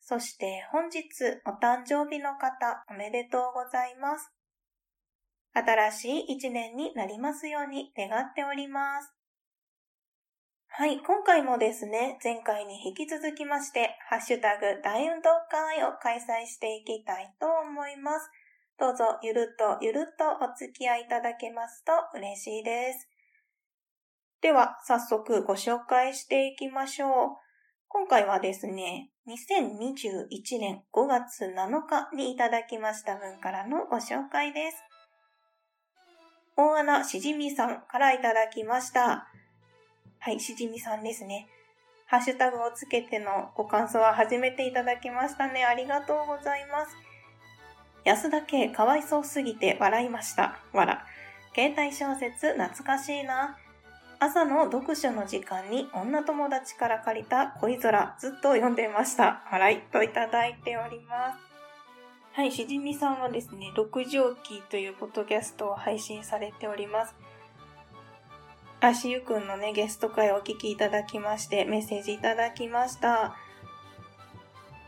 そして本日お誕生日の方おめでとうございます。新しい一年になりますように願っております。はい、今回もですね、前回に引き続きまして、ハッシュタグ大運動会を開催していきたいと思います。どうぞゆるっとゆるっとお付き合いいただけますと嬉しいです。では、早速ご紹介していきましょう。今回はですね、2021年5月7日にいただきました分からのご紹介です。大穴しじみさんからいただきました。はい、しじみさんですね。ハッシュタグをつけてのご感想は初めていただきましたね。ありがとうございます。安田家かわいそうすぎて笑いました。わら。携帯小説懐かしいな。朝の読書の時間に女友達から借りた恋空ずっと読んでました。笑いといただいております。はい、しじみさんはですね、六条記というポッドキャストを配信されております。足湯くんのね、ゲスト会をお聞きいただきまして、メッセージいただきました。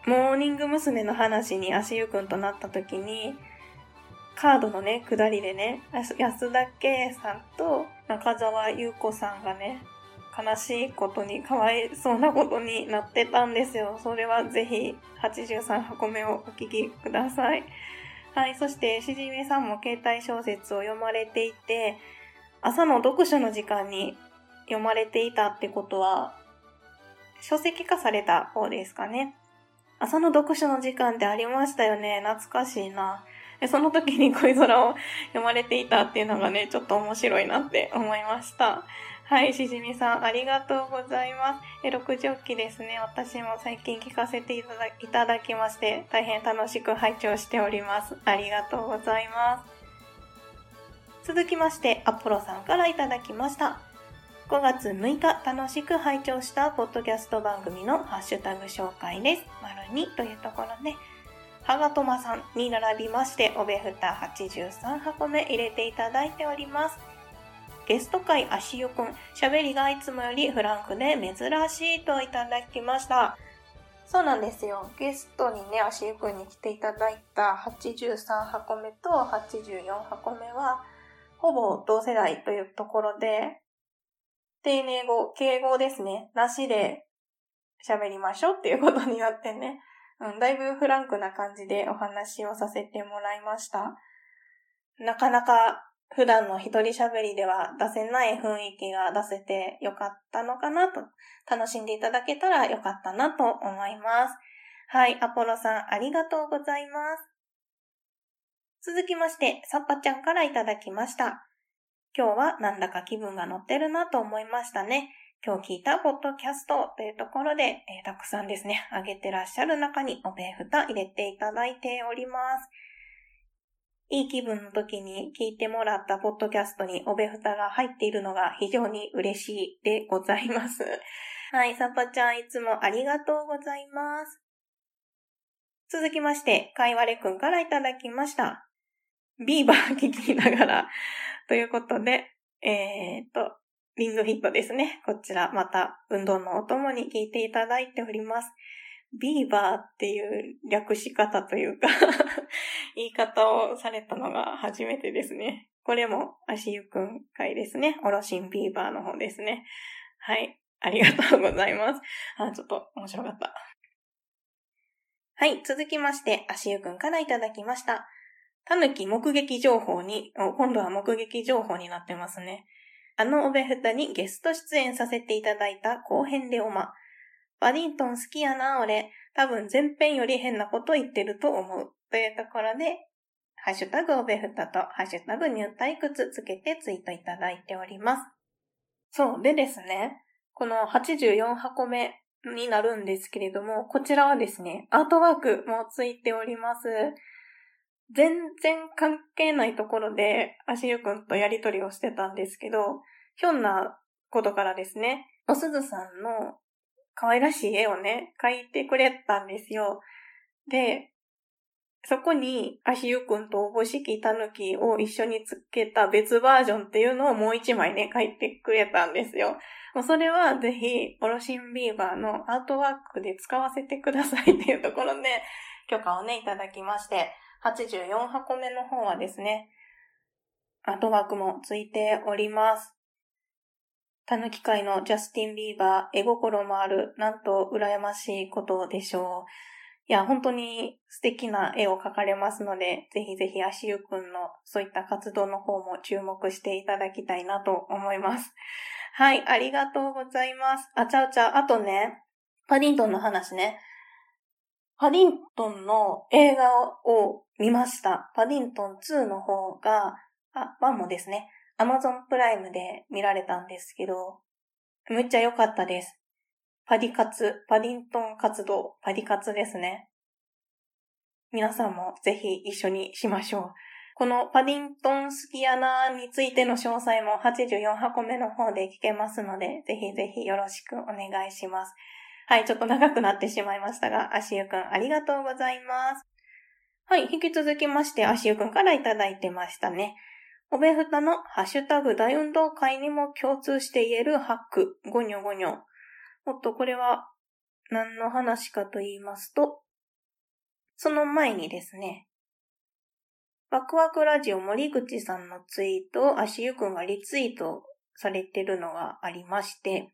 モーニング娘。の話に足湯くんとなった時に、カードのね、下りでね、安田圭さんと中澤優子さんがね、悲しいことに、かわいそうなことになってたんですよ。それはぜひ、83箱目をお聞きください。はい。そして、しじみさんも携帯小説を読まれていて、朝の読書の時間に読まれていたってことは、書籍化された方ですかね。朝の読書の時間ってありましたよね。懐かしいな。その時に恋空を読まれていたっていうのがね、ちょっと面白いなって思いました。はい、しじみさん、ありがとうございます。え、六条記ですね。私も最近聞かせていただいただきまして、大変楽しく拝聴しております。ありがとうございます。続きまして、アポロさんからいただきました。5月6日、楽しく拝聴したポッドキャスト番組のハッシュタグ紹介です。丸2というところで、はがとまさんに並びまして、おべふた83箱目入れていただいております。ゲスト会足湯くん、喋りがいつもよりフランクで珍しいといただきました。そうなんですよ。ゲストにね、足湯くんに来ていただいた83箱目と84箱目は、ほぼ同世代というところで、丁寧語、敬語ですね、なしで喋りましょうっていうことになってね、うん、だいぶフランクな感じでお話をさせてもらいました。なかなか普段の一人喋りでは出せない雰囲気が出せてよかったのかなと、楽しんでいただけたらよかったなと思います。はい、アポロさんありがとうございます。続きまして、サッパちゃんからいただきました。今日はなんだか気分が乗ってるなと思いましたね。今日聞いたポッドキャストというところで、えー、たくさんですね、あげてらっしゃる中におべふた入れていただいております。いい気分の時に聞いてもらったポッドキャストにおべふたが入っているのが非常に嬉しいでございます。はい、サパちゃんいつもありがとうございます。続きまして、かいわれくんからいただきました。ビーバー聞きながら、ということで、えー、っと、リングフィットですね。こちら、また、運動のお供に聞いていただいております。ビーバーっていう略し方というか 言い方をされたのが初めてですね。これも足湯くん会ですね。おろしんビーバーの方ですね。はい。ありがとうございます。あ、ちょっと面白かった。はい。続きまして、足湯くんからいただきました。たぬき目撃情報に、今度は目撃情報になってますね。あのおべふたにゲスト出演させていただいた後編でおま。バディントン好きやな、俺。多分前編より変なこと言ってると思う。というところで、ハッシュタグおべふたとハッシュタグ入退屈つけてツイートいただいております。そう。でですね、この84箱目になるんですけれども、こちらはですね、アートワークもついております。全然関係ないところで、足湯くんとやりとりをしてたんですけど、ひょんなことからですね、おすずさんの可愛らしい絵をね、描いてくれたんですよ。で、そこに、足湯くんとおぼしきたぬきを一緒につけた別バージョンっていうのをもう一枚ね、書いてくれたんですよ。もうそれはぜひ、オロシンビーバーのアートワークで使わせてくださいっていうところで、許可をね、いただきまして、84箱目の方はですね、アートワークもついております。たぬき界のジャスティン・ビーバー、絵心もある、なんと羨ましいことでしょう。いや、本当に素敵な絵を描かれますので、ぜひぜひ足湯くんのそういった活動の方も注目していただきたいなと思います。はい、ありがとうございます。あちゃうちゃう、あとね、パディントンの話ね。パディントンの映画を見ました。パディントン2の方が、あ、1もですね、アマゾンプライムで見られたんですけど、めっちゃ良かったです。パディ活、パディントン活動、パディ活ですね。皆さんもぜひ一緒にしましょう。このパディントンスキアナについての詳細も84箱目の方で聞けますので、ぜひぜひよろしくお願いします。はい、ちょっと長くなってしまいましたが、足湯くんありがとうございます。はい、引き続きまして、足湯くんからいただいてましたね。おべふたのハッシュタグ大運動会にも共通して言えるハック、ゴニョゴニョ。もっとこれは何の話かと言いますと、その前にですね、ワクワクラジオ森口さんのツイートを足湯くんがリツイートされてるのがありまして、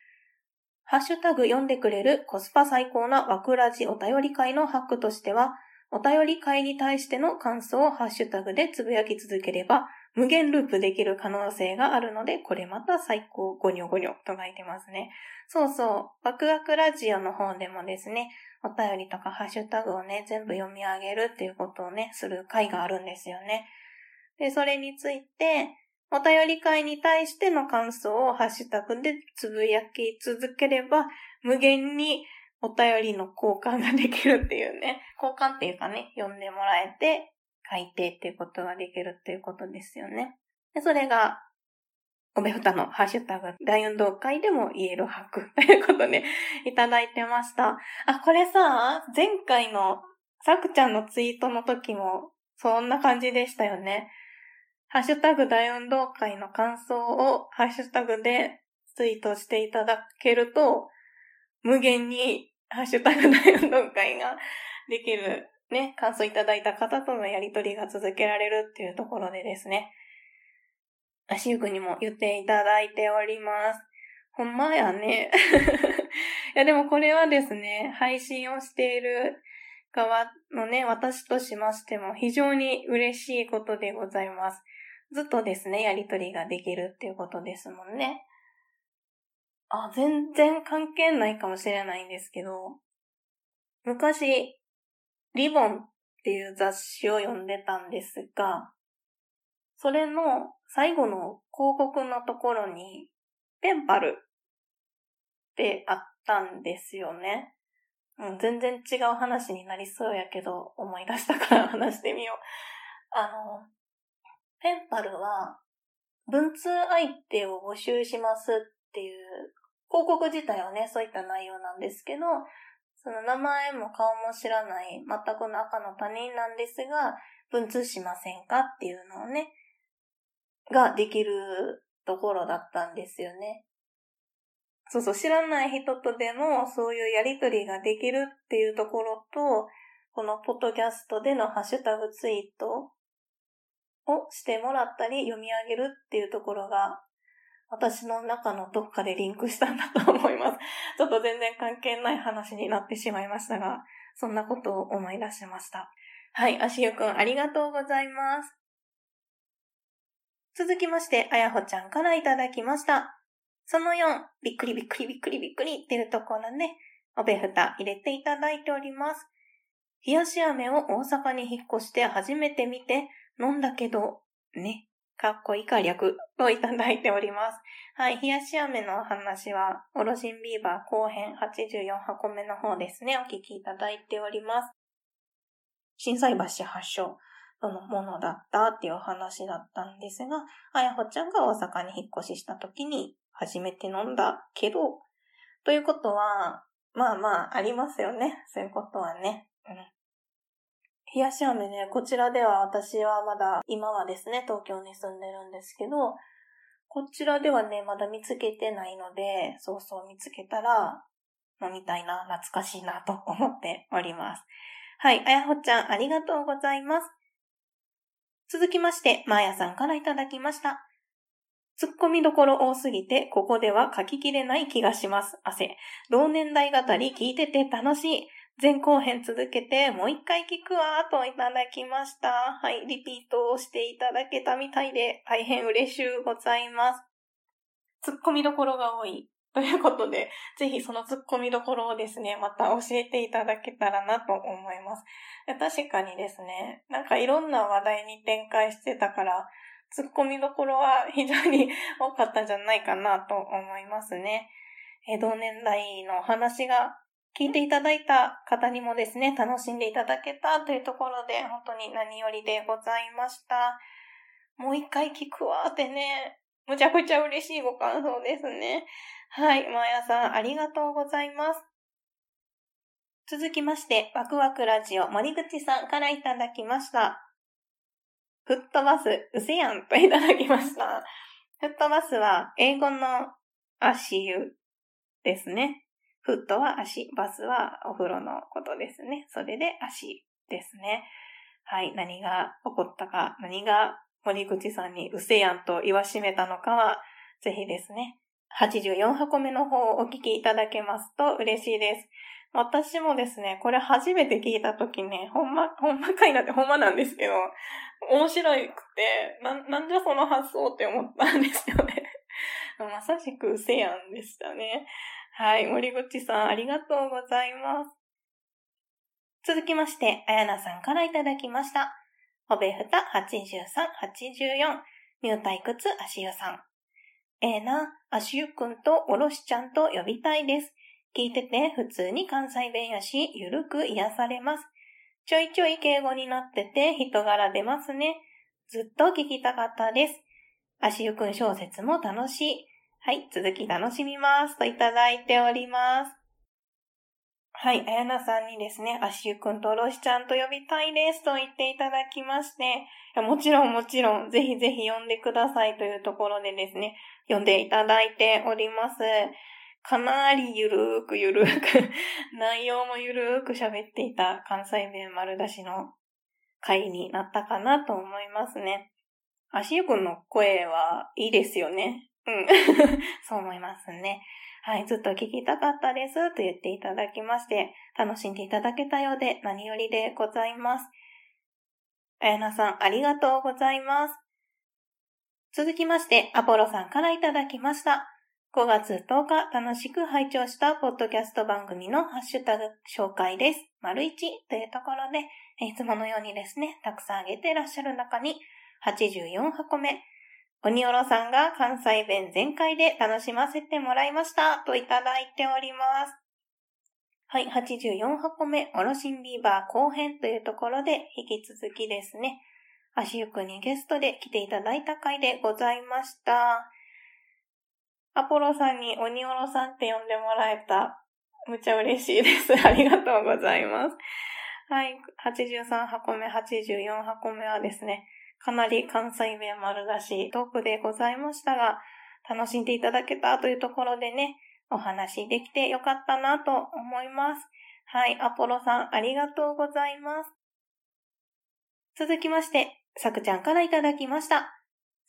ハッシュタグ読んでくれるコスパ最高なワクラジお便り会のハックとしては、お便り会に対しての感想をハッシュタグでつぶやき続ければ、無限ループできる可能性があるので、これまた最高ゴニョゴニョと書いてますね。そうそう、ワクワクラジオの方でもですね、お便りとかハッシュタグをね、全部読み上げるっていうことをね、する回があるんですよね。で、それについて、お便り会に対しての感想をハッシュタグでつぶやき続ければ、無限にお便りの交換ができるっていうね、交換っていうかね、読んでもらえて、書いてっていうことができるっていうことですよね。でそれが、おべふたのハッシュタグ大運動会でも言えるクということで いただいてました。あ、これさ、前回のさくちゃんのツイートの時もそんな感じでしたよね。ハッシュタグ大運動会の感想をハッシュタグでツイートしていただけると、無限にハッシュタグ大運動会ができるね、感想いただいた方とのやりとりが続けられるっていうところでですね、足ゆくにも言っていただいております。ほんまやね。いやでもこれはですね、配信をしている側のね、私としましても非常に嬉しいことでございます。ずっとですね、やりとりができるっていうことですもんね。あ、全然関係ないかもしれないんですけど、昔、リボンっていう雑誌を読んでたんですが、それの最後の広告のところに、ペンパルってあったんですよね。うん、全然違う話になりそうやけど、思い出したから話してみよう。あの、ペンパルは、文通相手を募集しますっていう広告自体はね、そういった内容なんですけど、その名前も顔も知らない、全くの赤の他人なんですが、文通しませんかっていうのをね、ができるところだったんですよね。そうそう、知らない人とでもそういうやりとりができるっていうところと、このポッドキャストでのハッシュタグツイートをしてもらったり読み上げるっていうところが私の中のどっかでリンクしたんだと思います。ちょっと全然関係ない話になってしまいましたが、そんなことを思い出しました。はい、足湯くんありがとうございます。続きまして、あやほちゃんからいただきました。その4、びっくりびっくりびっくりびっくりっていうところね、おべふた入れていただいております。冷やし飴を大阪に引っ越して初めて見て飲んだけど、ね、かっこいいか略をいただいております。はい、冷やし飴の話は、オロシンビーバー後編84箱目の方ですね、お聞きいただいております。震災橋発祥のものだったっていうお話だったんですが、あやほちゃんが大阪に引っ越しした時に初めて飲んだけど、ということは、まあまあ、ありますよね。そういうことはね。うん。冷やし飴ね、こちらでは私はまだ、今はですね、東京に住んでるんですけど、こちらではね、まだ見つけてないので、そうそう見つけたら、飲みたいな、懐かしいなと思っております。はい、あやほちゃん、ありがとうございます。続きまして、まーやさんからいただきました。突っ込みどころ多すぎて、ここでは書ききれない気がします。汗。同年代語り聞いてて楽しい。前後編続けてもう一回聞くわといただきました。はい、リピートをしていただけたみたいで大変嬉しゅうございます。突っ込みどころが多い。ということで、ぜひその突っ込みどころをですね、また教えていただけたらなと思います。確かにですね、なんかいろんな話題に展開してたから、突っ込みどころは非常に 多かったんじゃないかなと思いますね。同年代のお話が聞いていただいた方にもですね、楽しんでいただけたというところで、本当に何よりでございました。もう一回聞くわーってね、むちゃくちゃ嬉しいご感想ですね。はい、まやさん、ありがとうございます。続きまして、ワクワクラジオ森口さんからいただきました。フットバス、うせやんといただきました。フットバスは英語の足湯ですね。フットは足、バスはお風呂のことですね。それで足ですね。はい、何が起こったか、何が森口さんにうせやんと言わしめたのかは、ぜひですね、84箱目の方をお聞きいただけますと嬉しいです。私もですね、これ初めて聞いたときね、ほんま、ほんまかいなってほんまなんですけど、面白くて、な、なんじゃその発想って思ったんですよね。まさしくせやんでしたね。はい、森口さんありがとうございます。続きまして、あやなさんからいただきました。おべふた83、84、入退屈足湯さん。ええー、な、足湯くんとおろしちゃんと呼びたいです。聞いてて普通に関西弁やし、ゆるく癒されます。ちょいちょい敬語になってて人柄出ますね。ずっと聞きたかったです。足湯くん小説も楽しい。はい、続き楽しみます。といただいております。はい、あやなさんにですね、足湯くんとおろしちゃんと呼びたいですと言っていただきまして、もちろんもちろん、ぜひぜひ呼んでくださいというところでですね、呼んでいただいております。かなりゆるーくゆるーく 内容もゆるーく喋っていた関西弁丸出しの回になったかなと思いますね。足湯くんの声はいいですよね。うん。そう思いますね。はい、ずっと聞きたかったですと言っていただきまして、楽しんでいただけたようで何よりでございます。あやなさん、ありがとうございます。続きまして、アポロさんからいただきました。5月10日、楽しく拝聴したポッドキャスト番組のハッシュタグ紹介です。丸1というところで、いつものようにですね、たくさんあげていらっしゃる中に、84箱目、鬼おろさんが関西弁全開で楽しませてもらいましたといただいております。はい、84箱目、おろしんビーバー後編というところで引き続きですね、足ゆくにゲストで来ていただいた回でございました。アポロさんに鬼おろさんって呼んでもらえた。むちゃ嬉しいです。ありがとうございます。はい。83箱目、84箱目はですね、かなり関西弁丸出しトークでございましたが、楽しんでいただけたというところでね、お話できてよかったなと思います。はい。アポロさん、ありがとうございます。続きまして、さくちゃんからいただきました。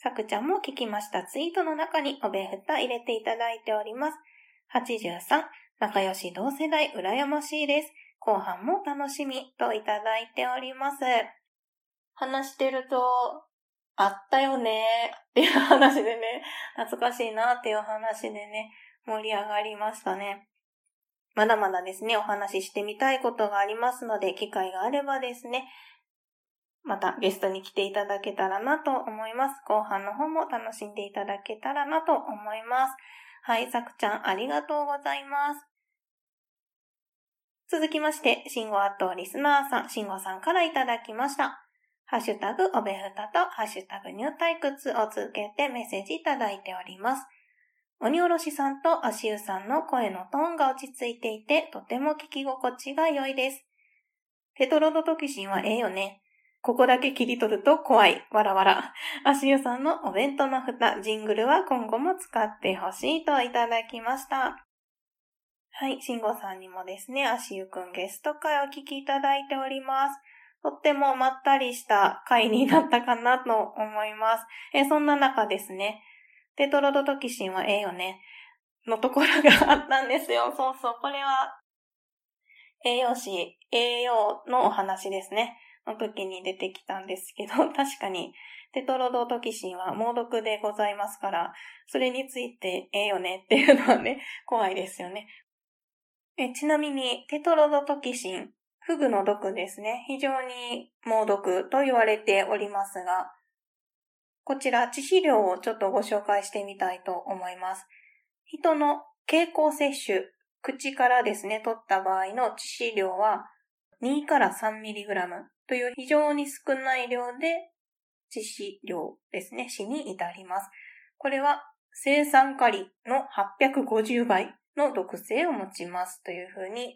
さくちゃんも聞きましたツイートの中におべふた入れていただいております。83、仲良し同世代羨ましいです。後半も楽しみといただいております。話してると、あったよねっていう話でね、懐かしいなっていう話でね、盛り上がりましたね。まだまだですね、お話ししてみたいことがありますので、機会があればですね、またゲストに来ていただけたらなと思います。後半の方も楽しんでいただけたらなと思います。はい、さくちゃんありがとうございます。続きまして、シンゴアットリスナーさん、シンゴさんからいただきました。ハッシュタグ、おべふたと、ハッシュタグ、ニュー退屈を続けてメッセージいただいております。鬼おろしさんと足湯さんの声のトーンが落ち着いていて、とても聞き心地が良いです。テトロドトキシンはええよね。ここだけ切り取ると怖い。わらわら。足湯さんのお弁当の蓋、ジングルは今後も使ってほしいといただきました。はい、慎吾さんにもですね、足湯くんゲスト会を聞きいただいております。とってもまったりした回になったかなと思います。えそんな中ですね、テトロドトキシンはええよね、のところがあったんですよ。そうそう、これは、栄養士、栄養のお話ですね。の時に出てきたんですけど、確かに、テトロドトキシンは猛毒でございますから、それについてええよねっていうのはね、怖いですよね。えちなみに、テトロドトキシン、フグの毒ですね。非常に猛毒と言われておりますが、こちら致死量をちょっとご紹介してみたいと思います。人の経口摂取、口からですね、取った場合の致死量は2から 3mg という非常に少ない量で致死量ですね、死に至ります。これは生産カリの850倍の毒性を持ちますというふうに、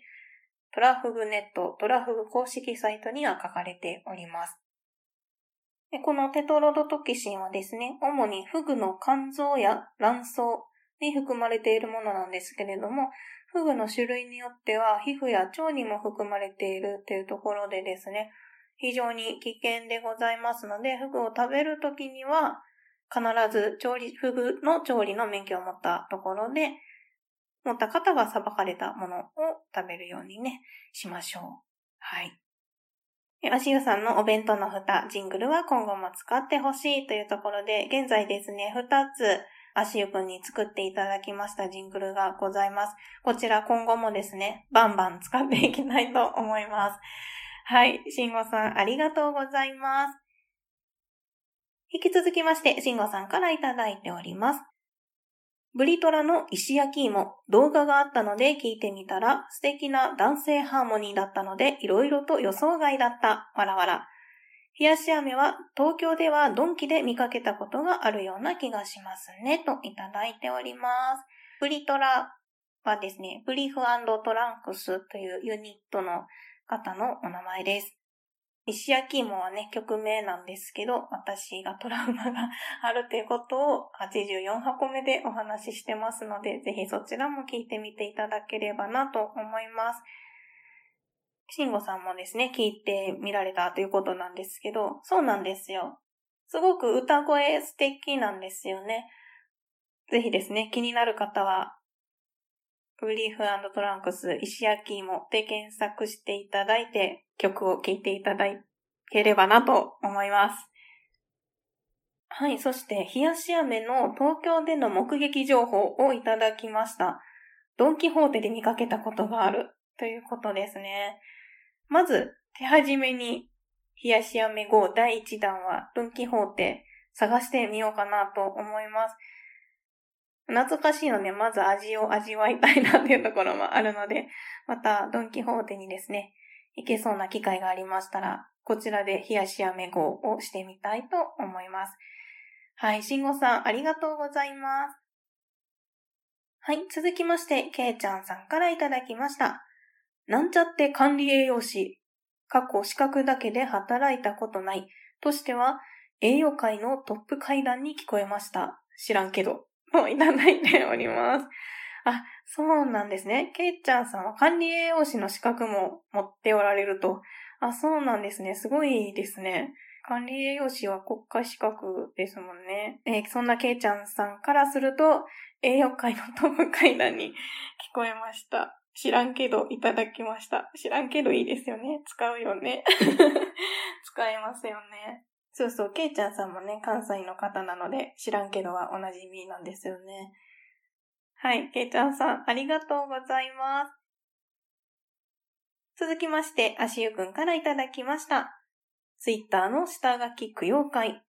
トラフグネット、トラフグ公式サイトには書かれております。このテトロドトキシンはですね、主にフグの肝臓や卵巣に含まれているものなんですけれども、フグの種類によっては皮膚や腸にも含まれているというところでですね、非常に危険でございますので、フグを食べるときには、必ず調理、フグの調理の免許を持ったところで、持った方が裁かれたものを食べるようにね、しましょう。はい。足湯さんのお弁当の蓋、ジングルは今後も使ってほしいというところで、現在ですね、二つ、足湯くんに作っていただきましたジングルがございます。こちら今後もですね、バンバン使っていきたいと思います。はい、慎吾さんありがとうございます。引き続きまして、慎吾さんからいただいております。ブリトラの石焼き芋、動画があったので聞いてみたら素敵な男性ハーモニーだったので色々と予想外だった。わらわら。冷やし飴は東京ではドンキで見かけたことがあるような気がしますね。といただいております。ブリトラはですね、ブリフトランクスというユニットの方のお名前です。石焼き芋はね、曲名なんですけど、私がトラウマが あるということを84箱目でお話ししてますので、ぜひそちらも聞いてみていただければなと思います。慎吾さんもですね、聞いてみられたということなんですけど、そうなんですよ。すごく歌声素敵なんですよね。ぜひですね、気になる方は、ブリーフトランクス石焼き芋で検索していただいて、曲を聴いていただければなと思います。はい。そして、冷やし飴の東京での目撃情報をいただきました。ドンキホーテで見かけたことがあるということですね。まず、手始めに、冷やし飴号第1弾はドンキホーテ探してみようかなと思います。懐かしいので、まず味を味わいたいなっていうところもあるので、またドンキホーテにですね、いけそうな機会がありましたら、こちらで冷やし飴号をしてみたいと思います。はい、慎吾さん、ありがとうございます。はい、続きまして、けいちゃんさんからいただきました。なんちゃって管理栄養士。過去資格だけで働いたことない。としては、栄養界のトップ階段に聞こえました。知らんけど。をいただいております。あ、そうなんですね。ケイちゃんさんは管理栄養士の資格も持っておられると。あ、そうなんですね。すごいですね。管理栄養士は国家資格ですもんね。えー、そんなケイちゃんさんからすると、栄養界のトップ階段に 聞こえました。知らんけどいただきました。知らんけどいいですよね。使うよね。使えますよね。そうそう、ケイちゃんさんもね、関西の方なので、知らんけどはおなじみなんですよね。はい、ケイちゃんさん、ありがとうございます。続きまして、足湯くんからいただきました。ツイッターの下書き供養会。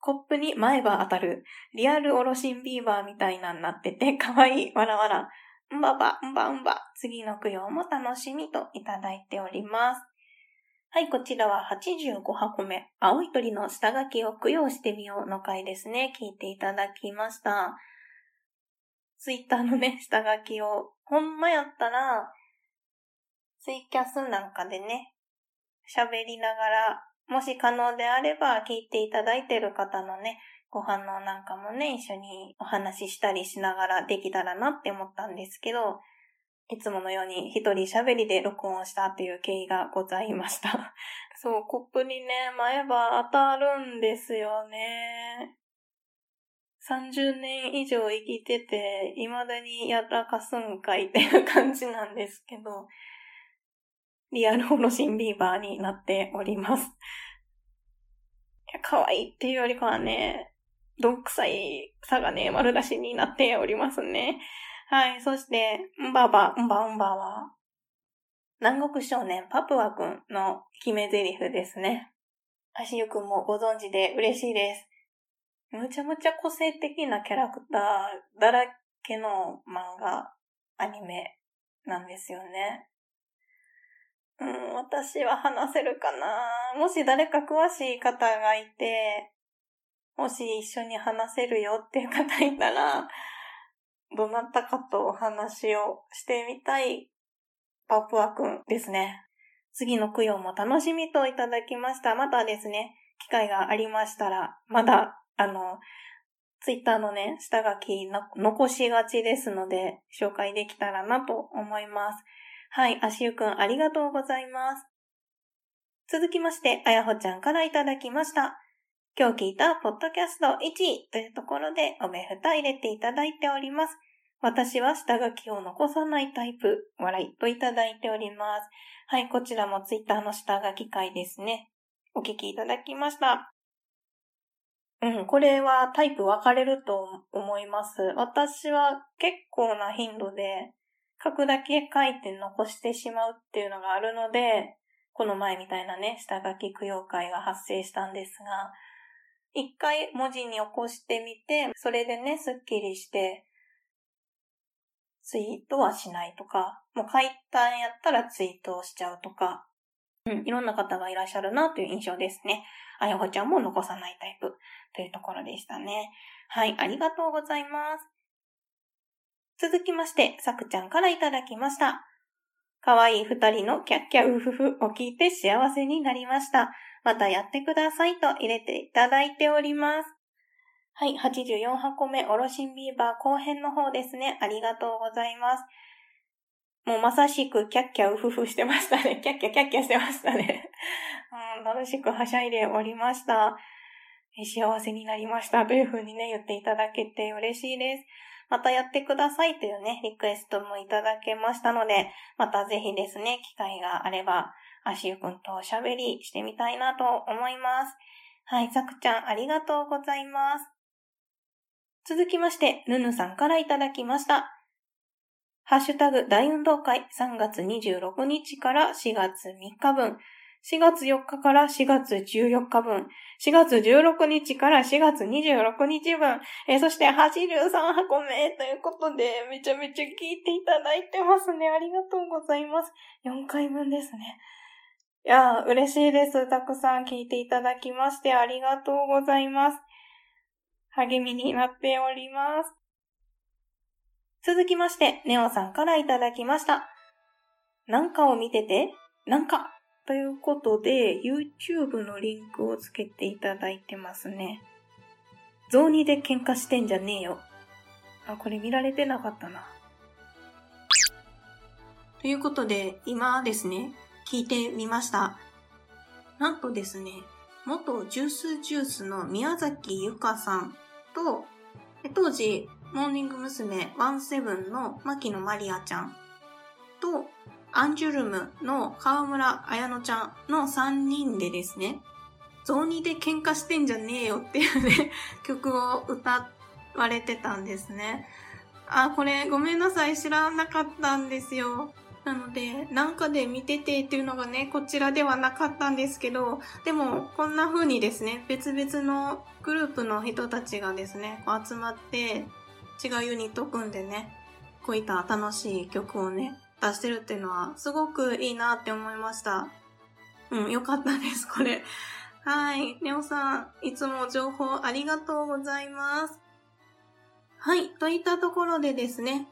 コップに前歯当たる。リアルオロシンビーバーみたいなんなってて、かわいい。わらわら。んばば、んばんば。次の供養も楽しみといただいております。はい、こちらは85箱目。青い鳥の下書きを供養してみようの回ですね。聞いていただきました。ツイッターのね、下書きを、ほんまやったら、ツイキャスなんかでね、喋りながら、もし可能であれば聞いていただいてる方のね、ご反応なんかもね、一緒にお話ししたりしながらできたらなって思ったんですけど、いつものように一人喋りで録音したという経緯がございました。そう、コップにね、前歯当たるんですよね。30年以上生きてて、未だにやらかすんかいっていう感じなんですけど、リアルホロシンビーバーになっております。いや、可愛いっていうよりかはね、どんくさいさがね、丸出しになっておりますね。はい。そして、んばば、んばんばは、南国少年パプワくんの決め台詞ですね。足湯くんもご存知で嬉しいです。むちゃむちゃ個性的なキャラクターだらけの漫画、アニメなんですよね。うん、私は話せるかなもし誰か詳しい方がいて、もし一緒に話せるよっていう方いたら、どなたかとお話をしてみたいパプアくんですね。次の供養も楽しみといただきました。またですね、機会がありましたら、まだあの、ツイッターのね、下書き残しがちですので、紹介できたらなと思います。はい、足湯くんありがとうございます。続きまして、あやほちゃんからいただきました。今日聞いたポッドキャスト1位というところでおめふた入れていただいております。私は下書きを残さないタイプ、笑いといただいております。はい、こちらもツイッターの下書き会ですね。お聞きいただきました。うん、これはタイプ分かれると思います。私は結構な頻度で書くだけ書いて残してしまうっていうのがあるので、この前みたいなね、下書き供養会が発生したんですが、一回文字に起こしてみて、それでね、スッキリして、ツイートはしないとか、もう書いたんやったらツイートをしちゃうとか、うん、いろんな方がいらっしゃるなという印象ですね。あやほちゃんも残さないタイプというところでしたね。はい、ありがとうございます。続きまして、さくちゃんからいただきました。かわいい二人のキャッキャウフフを聞いて幸せになりました。またやってくださいと入れていただいております。はい、84箱目、おろしんビーバー後編の方ですね。ありがとうございます。もうまさしくキャッキャウフフしてましたね。キャッキャキャッキャしてましたね。うん、楽しくはしゃいでおりました。幸せになりましたというふうにね、言っていただけて嬉しいです。またやってくださいというね、リクエストもいただけましたので、またぜひですね、機会があれば、アシュくんとおしゃべりしてみたいなと思います。はい、さくちゃんありがとうございます。続きまして、ぬぬさんからいただきました。ハッシュタグ大運動会3月26日から4月3日分、4月4日から4月14日分、4月16日から4月26日分、えー、そして83箱目ということで、めちゃめちゃ聞いていただいてますね。ありがとうございます。4回分ですね。いやー、嬉しいです。たくさん聞いていただきましてありがとうございます。励みになっております。続きまして、ネオさんからいただきました。なんかを見てて、なんかということで、YouTube のリンクをつけていただいてますね。雑煮で喧嘩してんじゃねえよ。あ、これ見られてなかったな。ということで、今ですね、聞いてみました。なんとですね、元ジュースジュースの宮崎ゆかさんと、当時、モーニング娘。ワンセブンの牧野マリアちゃんと、アンジュルムの河村彩乃ちゃんの3人でですね、雑煮で喧嘩してんじゃねえよっていうね、曲を歌われてたんですね。あ、これごめんなさい、知らなかったんですよ。なので、なんかで見ててっていうのがね、こちらではなかったんですけど、でも、こんな風にですね、別々のグループの人たちがですね、集まって、違うユニット組んでね、こういった楽しい曲をね、出してるっていうのは、すごくいいなって思いました。うん、よかったです、これ。はい。ネオさん、いつも情報ありがとうございます。はい。といったところでですね、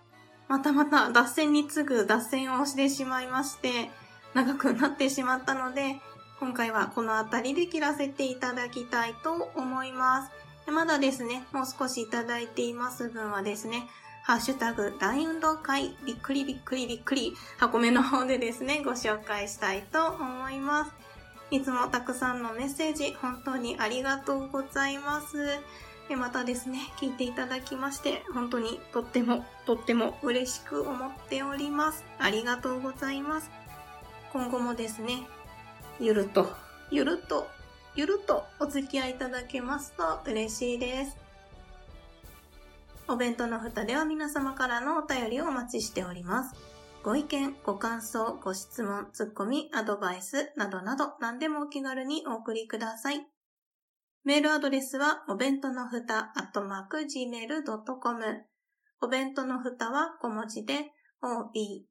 またまた脱線に次ぐ脱線をしてしまいまして、長くなってしまったので、今回はこの辺りで切らせていただきたいと思います。まだですね、もう少しいただいています分はですね、ハッシュタグ大運動会びっくりびっくりびっくり箱目の方でですね、ご紹介したいと思います。いつもたくさんのメッセージ本当にありがとうございます。またですね、聞いていただきまして、本当にとってもとっても嬉しく思っております。ありがとうございます。今後もですね、ゆると、ゆると、ゆるとお付き合いいただけますと嬉しいです。お弁当の蓋では皆様からのお便りをお待ちしております。ご意見、ご感想、ご質問、ツッコミ、アドバイスなどなど何でもお気軽にお送りください。メールアドレスは、お弁当のふた、アットマーク、gmail.com。お弁当のふたは小文字で、o-b-e-n-t-o-n-o-f-u-t-a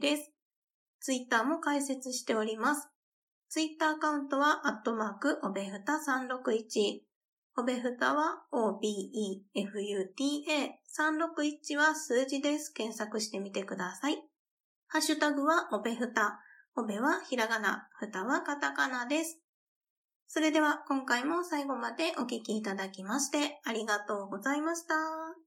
です。ツイッターも開設しております。ツイッターアカウントは、アットマーク、おべふた361。おべふたは、o-b-e-f-u-t-a。361は数字です。検索してみてください。ハッシュタグは、おべふた。おべはひらがな、ふたはカタカナです。それでは今回も最後までお聴きいただきましてありがとうございました。